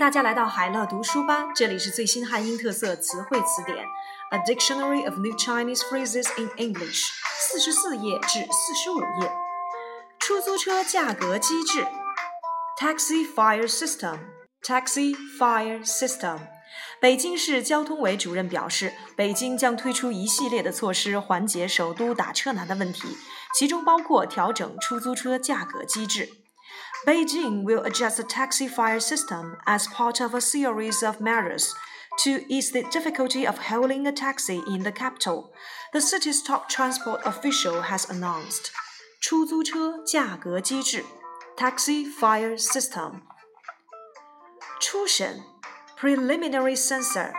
大家来到海乐读书吧，这里是最新汉英特色词汇词典，A Dictionary of New Chinese Phrases in English，四十四页至四十五页。出租车价格机制，Taxi Fire System，Taxi Fire System。北京市交通委主任表示，北京将推出一系列的措施缓解首都打车难的问题，其中包括调整出租车价格机制。Beijing will adjust the taxi fare system as part of a series of measures to ease the difficulty of hailing a taxi in the capital, the city's top transport official has announced. 出租车价格机制 （Taxi Fare System）。初审 （Preliminary censor,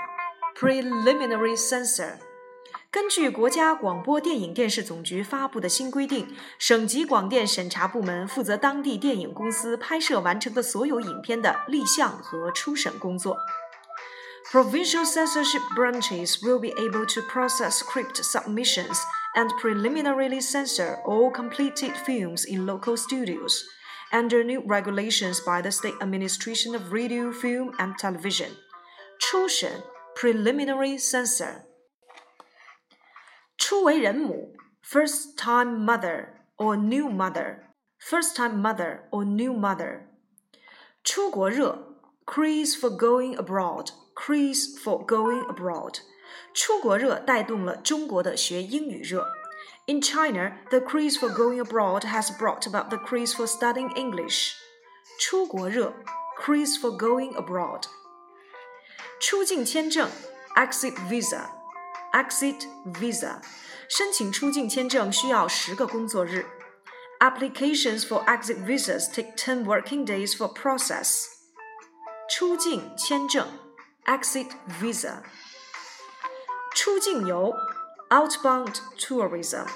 preliminary censor. 根据国家广播电影电视总局发布的新规定，省级广电审查部门负责当地电影公司拍摄完成的所有影片的立项和初审工作。Provincial censorship branches will be able to process script submissions and preliminarily censor all completed films in local studios under new regulations by the State Administration of Radio, Film and Television. 初审 preliminary censor 初为人母 first time mother or new mother first time mother or new mother 出国热 craze for going abroad craze for going abroad 出国热带动了中国的学英语热 In China, the craze for going abroad has brought about the craze for studying English. 出国热 craze for going abroad. 出境签证 exit visa exit visa，申请出境签证需要十个工作日。Applications for exit visas take ten working days for process. 出境签证 exit visa。出境游 outbound tourism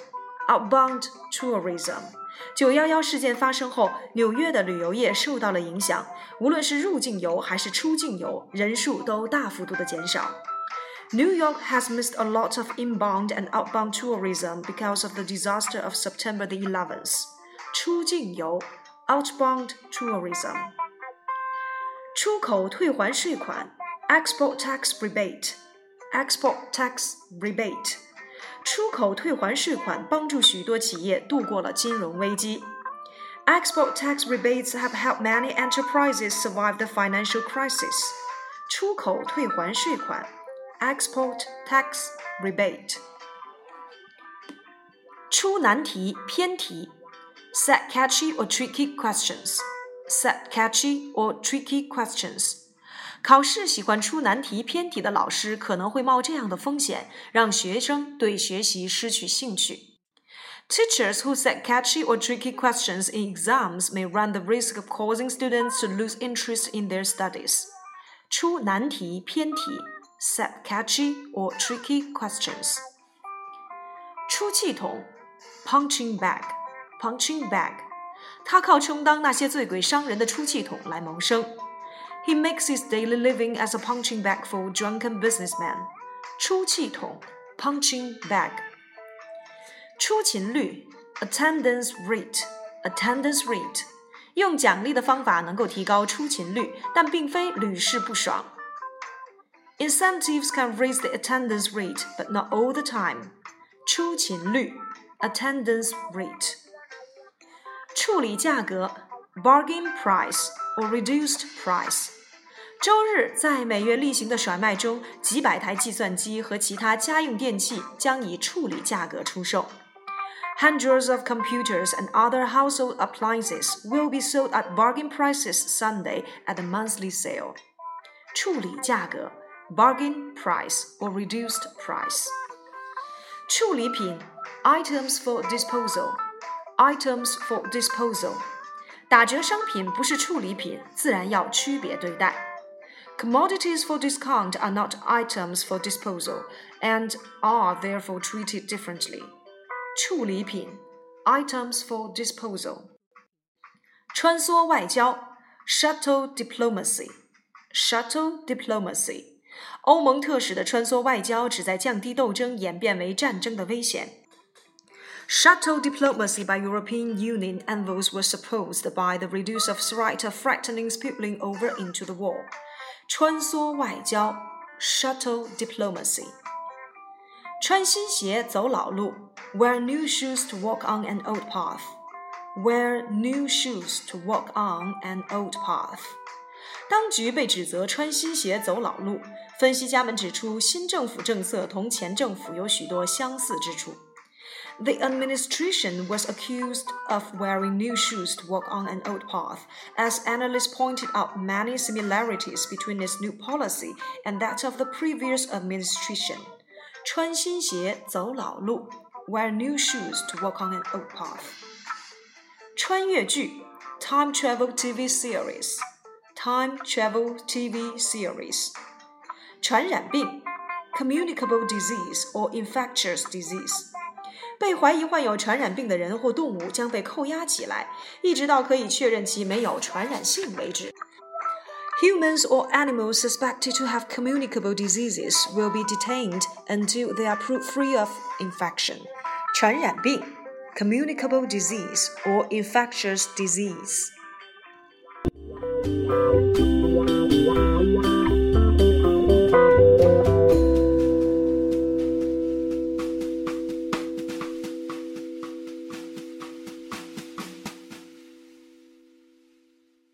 outbound tourism。九幺幺事件发生后，纽约的旅游业受到了影响，无论是入境游还是出境游，人数都大幅度的减少。 New York has missed a lot of inbound and outbound tourism because of the disaster of September the 11th. 出境游 outbound tourism. 出口退还税款 export tax rebate export tax rebate. 出口退还税款帮助许多企业度过了金融危机。Export tax rebates have helped many enterprises survive the financial crisis. 出口退还税款 export tax rebate. 出难题偏题 set catchy or tricky questions. Set catchy or tricky questions. 考试喜欢出难题偏题的老师可能会冒这样的风险，让学生对学习失去兴趣。Teachers who set catchy or tricky questions in exams may run the risk of causing students to lose interest in their studies. 出难题偏题 set catchy or tricky questions. 出气筒，punching bag，punching bag，他靠充当那些醉鬼伤人的出气筒来谋生。He makes his daily living as a punching bag for drunken businessmen. 出气筒，punching bag。出勤率，attendance rate，attendance rate。用奖励的方法能够提高出勤率，但并非屡试不爽。 Incentives can raise the attendance rate, but not all the time. 出勤率 attendance rate. 处理价格 bargain price or reduced price. 周日，在每月例行的甩卖中，几百台计算机和其他家用电器将以处理价格出售。Hundreds of computers and other household appliances will be sold at bargain prices Sunday at the monthly sale. 处理价格 bargain price or reduced price. 处理品 items for disposal items for disposal 打折商品不是处理品，自然要区别对待。Commodities for discount are not items for disposal and are therefore treated differently. 处理品 items for disposal. 穿梭外交 shuttle diplomacy shuttle diplomacy 欧盟特使的穿梭外交旨在降低斗争演变为战争的危险。Shuttle diplomacy by European Union envoys was supposed by the reduce of threat of threatening spilling over into the war. 穿梭外交，shuttle diplomacy。穿新鞋走老路，wear new shoes to walk on an old path。wear new shoes to walk on an old path。 当局被指责穿新鞋走老路，分析家们指出，新政府政策同前政府有许多相似之处。The administration was accused of wearing new shoes to walk on an old path, as analysts pointed out many similarities between its new policy and that of the previous administration. 穿新鞋走老路，wear new shoes to walk on an old path. 穿越剧，time travel TV series, time travel TV series. 传染病，communicable disease or infectious disease. 被怀疑患有传染病的人或动物将被扣押起来，一直到可以确认其没有传染性为止。Humans or animals suspected to have communicable diseases will be detained until they are proved free of infection. 传染病 communicable disease or infectious disease. Wow, wow, wow.